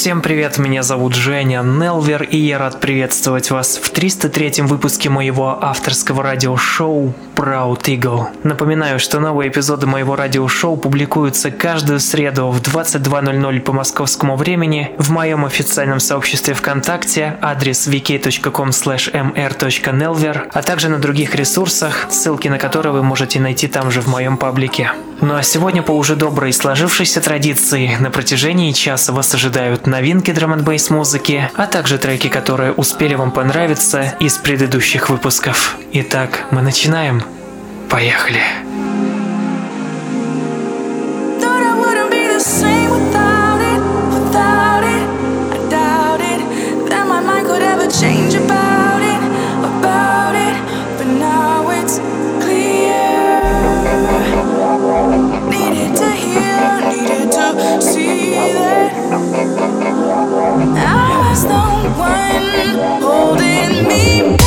Всем привет, меня зовут Женя Нелвер, и я рад приветствовать вас в 303-м выпуске моего авторского радиошоу Proud Eagle. Напоминаю, что новые эпизоды моего радиошоу публикуются каждую среду в 22.00 по московскому времени в моем официальном сообществе ВКонтакте, адрес vk.com mr.nelver, а также на других ресурсах, ссылки на которые вы можете найти там же в моем паблике. Ну а сегодня по уже доброй сложившейся традиции на протяжении часа вас ожидают новинки драм н музыки, а также треки, которые успели вам понравиться из предыдущих выпусков. Итак, мы начинаем. Поехали! Thought I was the one holding me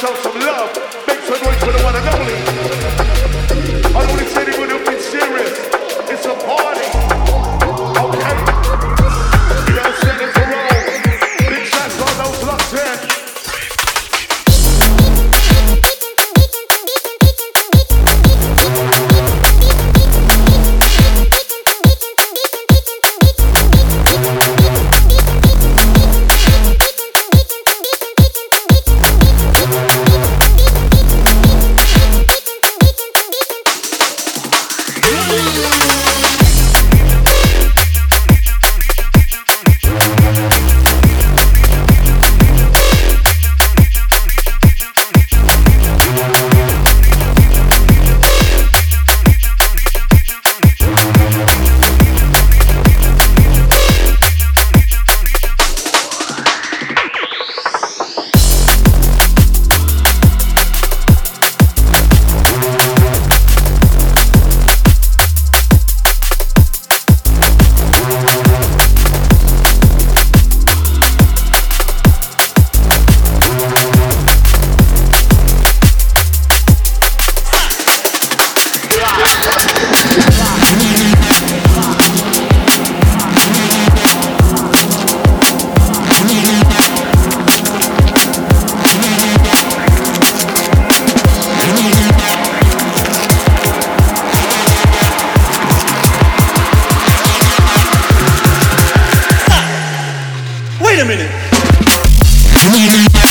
Show some love. Yeah.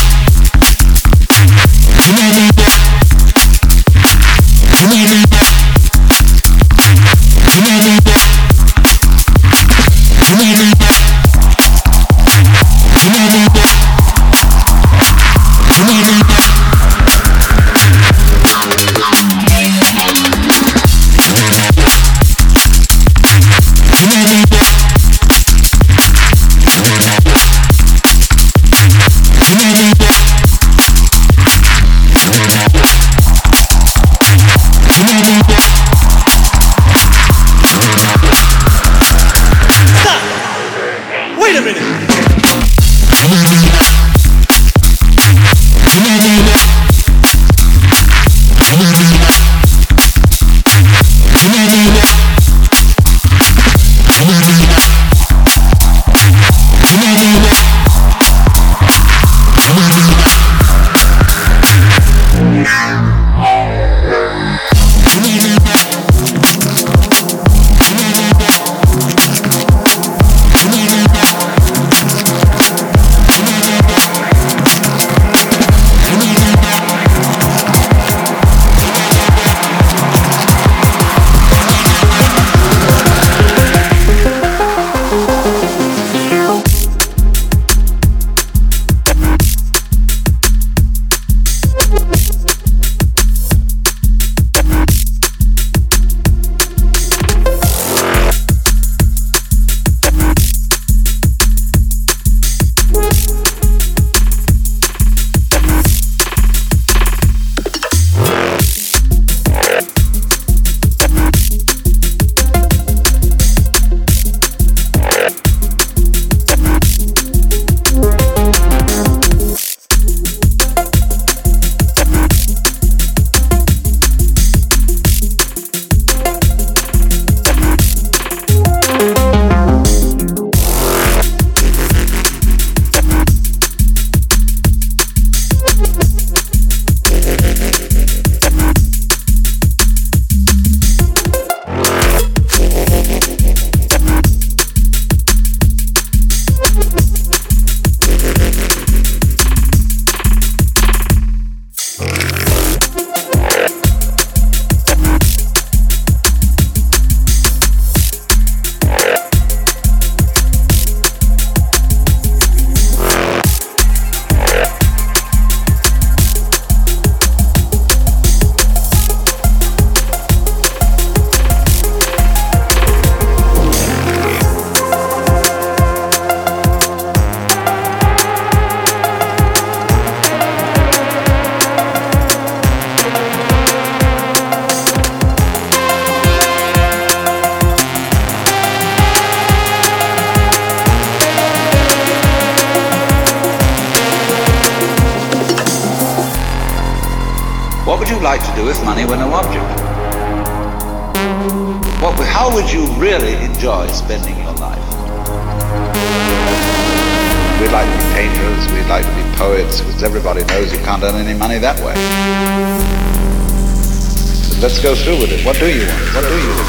Let's go through with it. What do you want? What do you want?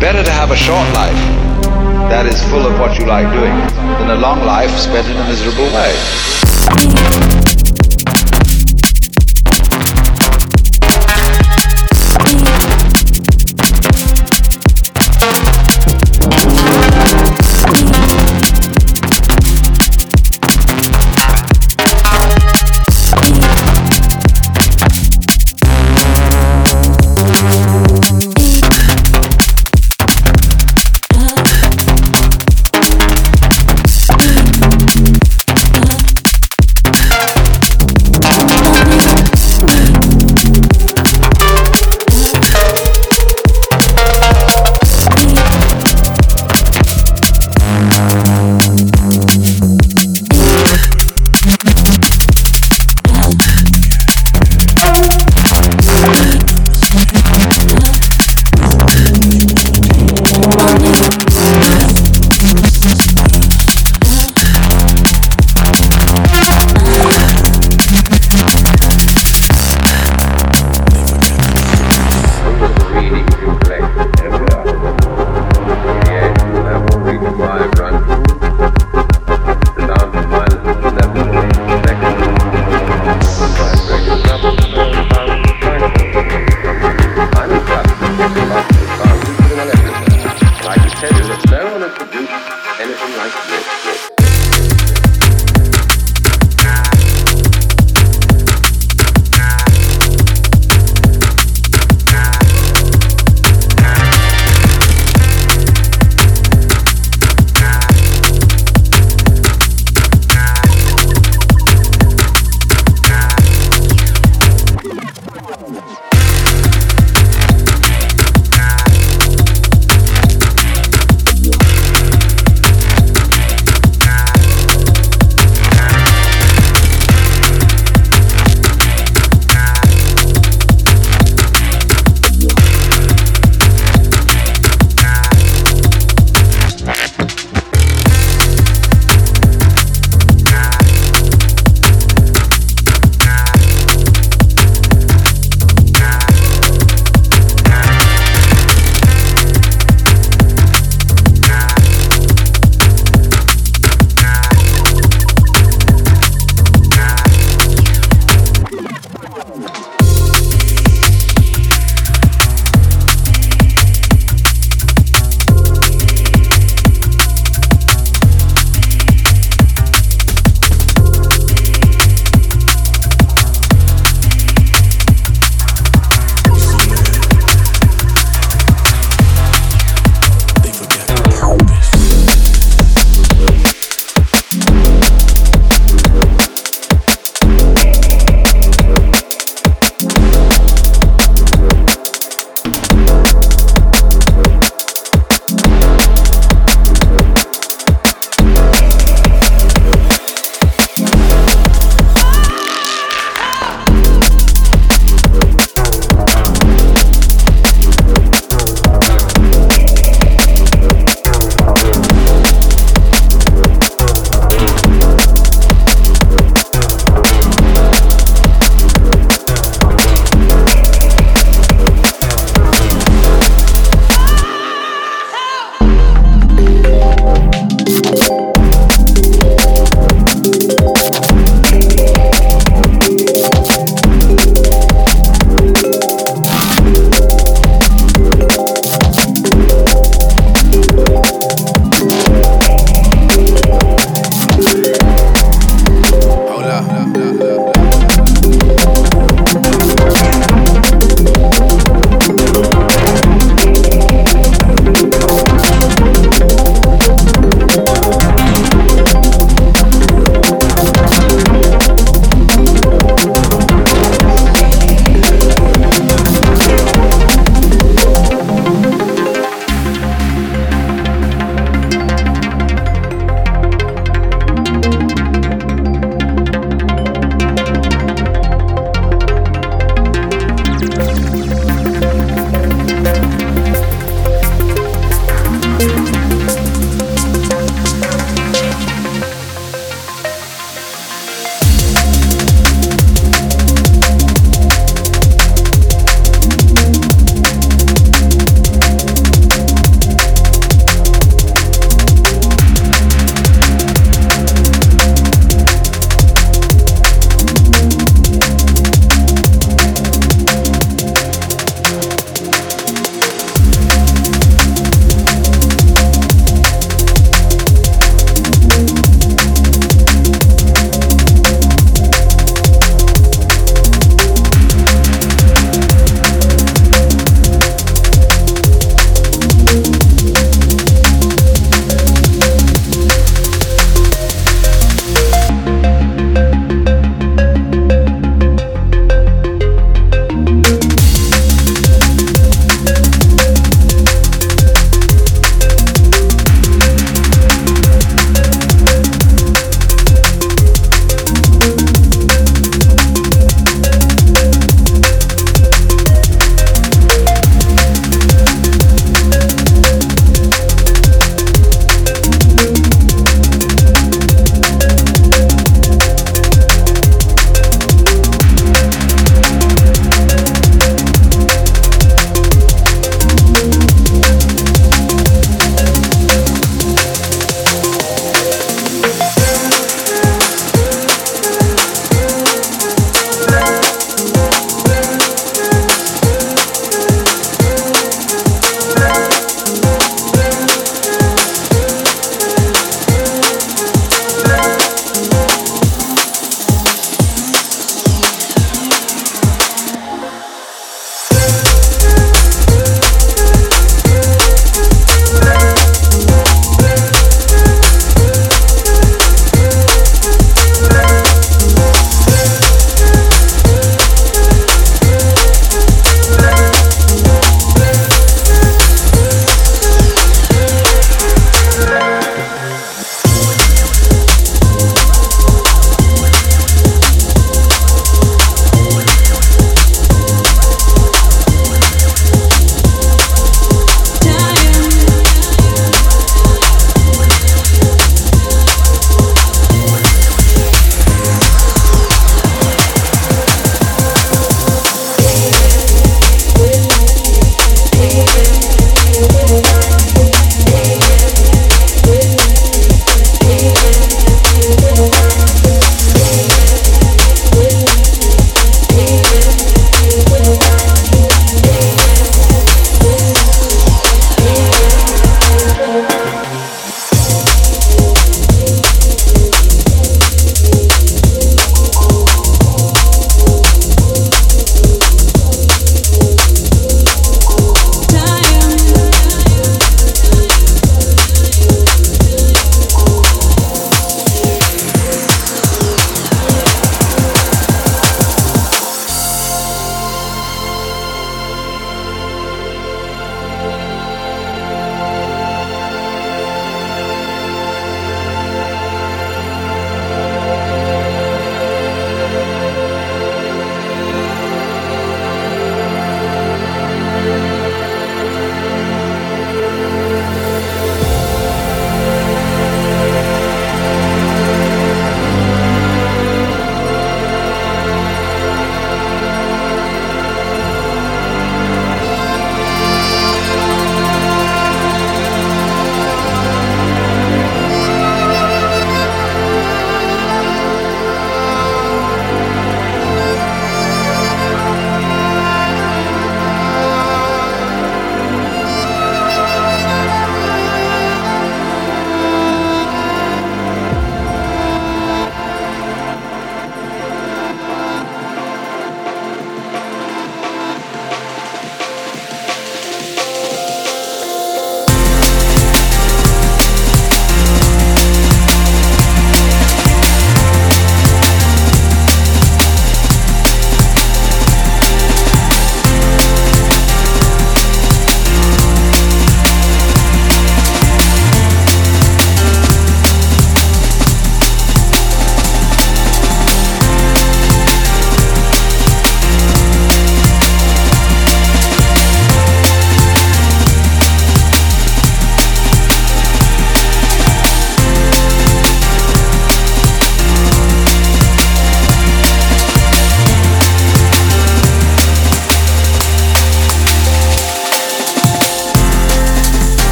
Better to have a short life that is full of what you like doing than a long life spent in a miserable way.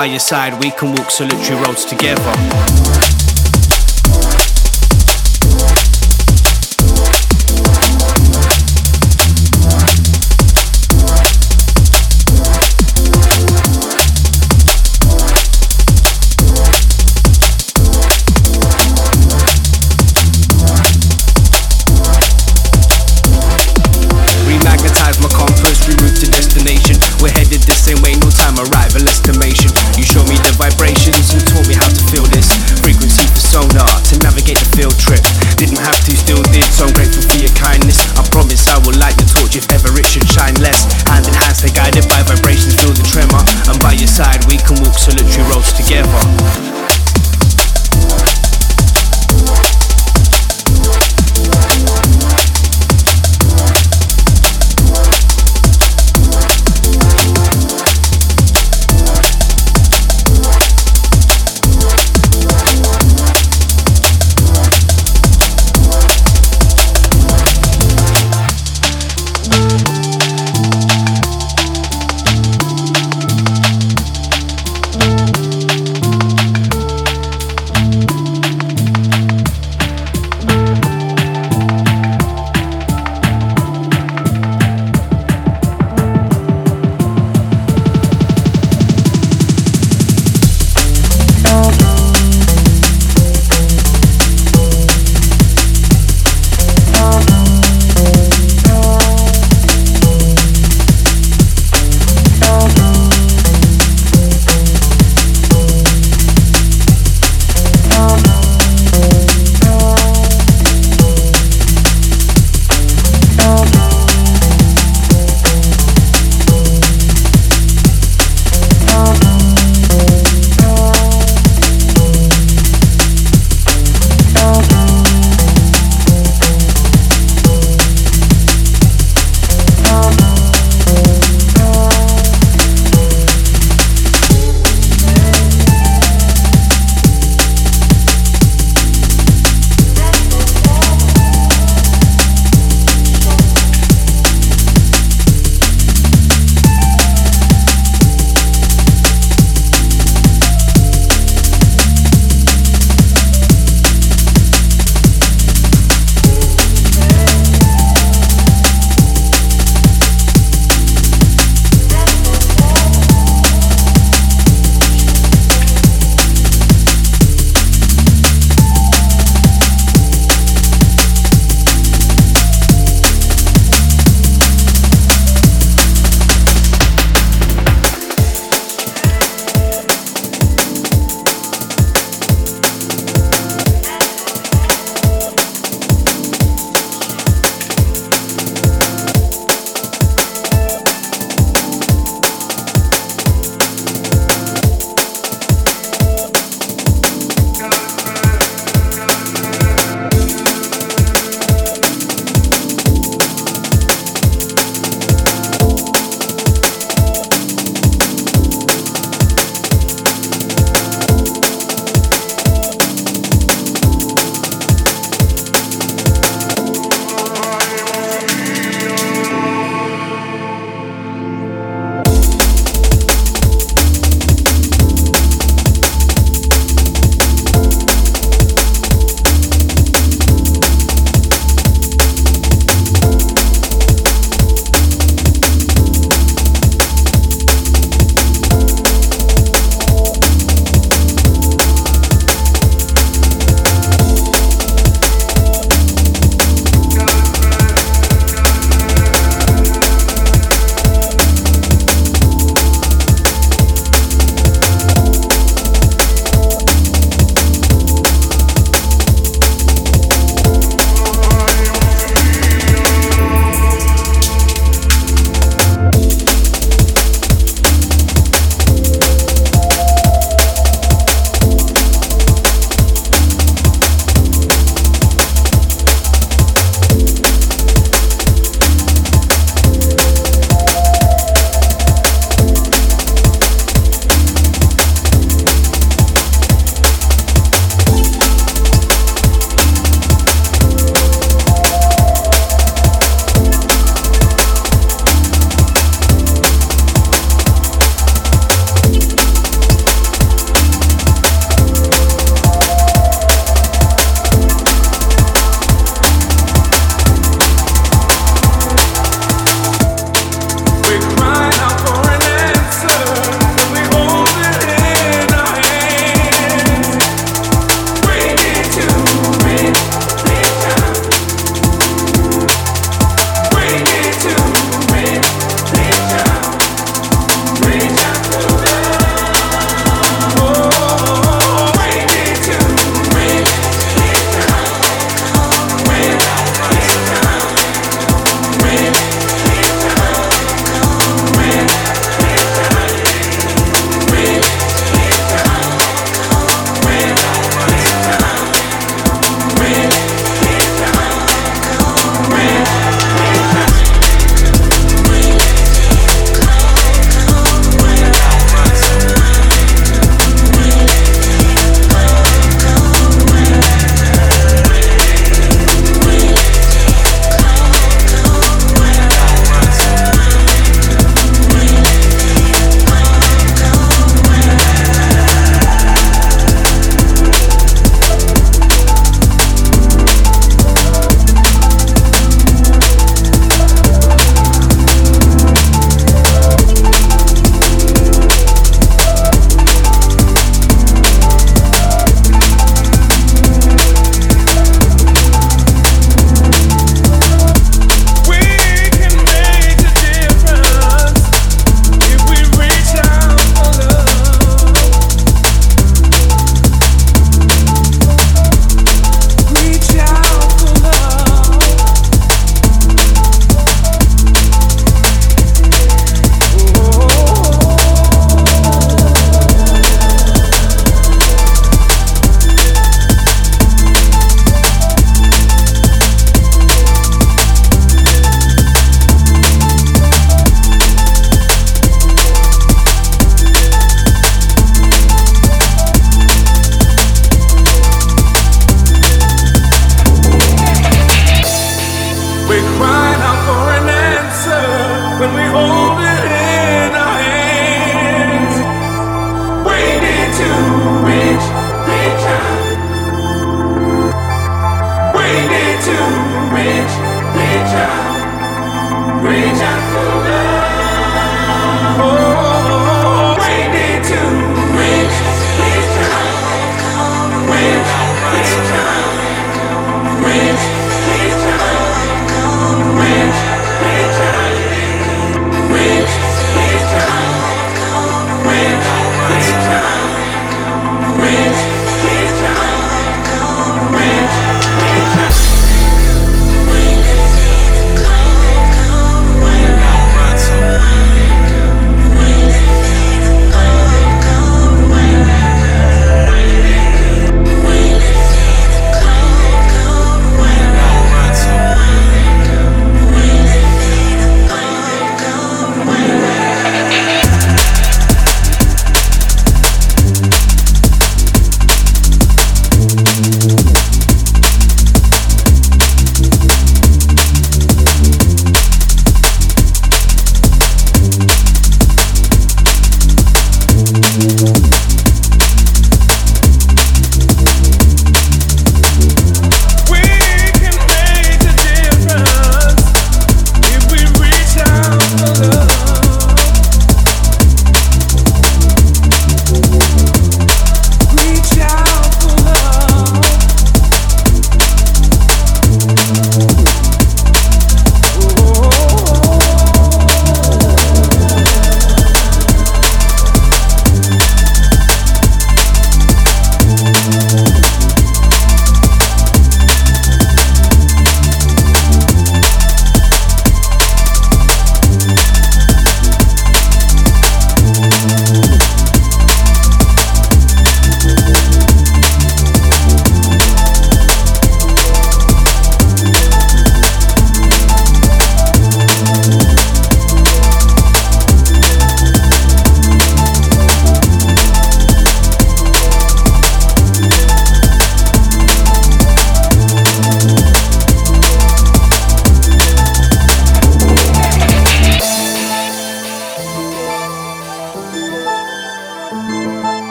By your side, we can walk solitary roads together.